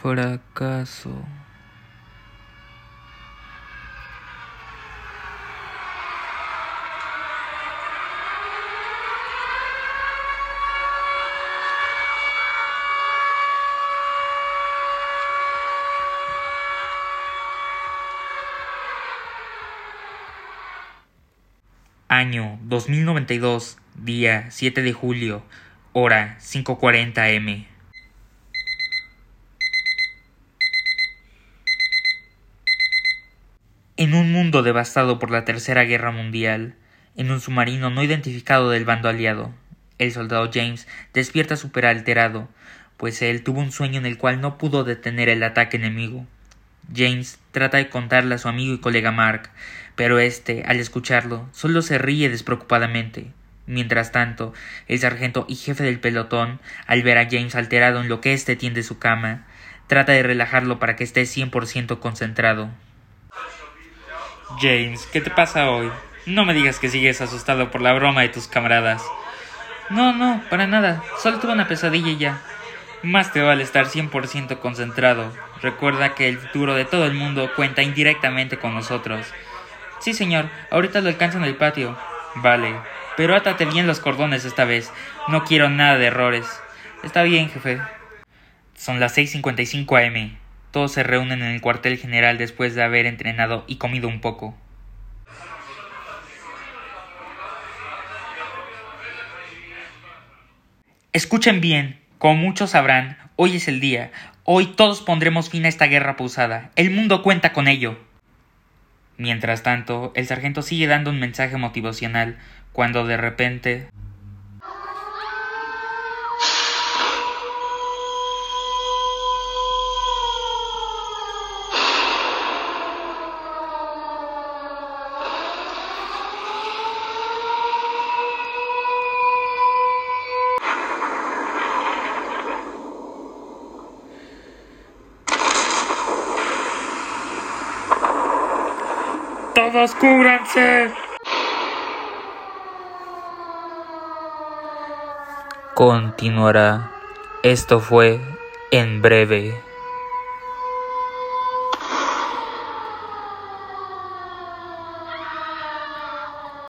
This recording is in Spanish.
Fracaso. Año 2092, día 7 de julio, hora 5.40 m. En un mundo devastado por la Tercera Guerra Mundial, en un submarino no identificado del bando aliado, el soldado James despierta súper alterado, pues él tuvo un sueño en el cual no pudo detener el ataque enemigo. James trata de contarle a su amigo y colega Mark, pero este, al escucharlo, solo se ríe despreocupadamente. Mientras tanto, el sargento y jefe del pelotón, al ver a James alterado en lo que éste tiende su cama, trata de relajarlo para que esté 100% concentrado. James, ¿qué te pasa hoy? No me digas que sigues asustado por la broma de tus camaradas. No, no, para nada. Solo tuve una pesadilla y ya. Más te vale estar 100% concentrado. Recuerda que el futuro de todo el mundo cuenta indirectamente con nosotros. Sí, señor, ahorita lo alcanzo en el patio. Vale, pero átate bien los cordones esta vez. No quiero nada de errores. Está bien, jefe. Son las 6.55 am. Todos se reúnen en el cuartel general después de haber entrenado y comido un poco. Escuchen bien, como muchos sabrán, hoy es el día. Hoy todos pondremos fin a esta guerra pausada. El mundo cuenta con ello. Mientras tanto, el sargento sigue dando un mensaje motivacional cuando de repente ¡Todos cúbranse! Continuará. Esto fue en breve.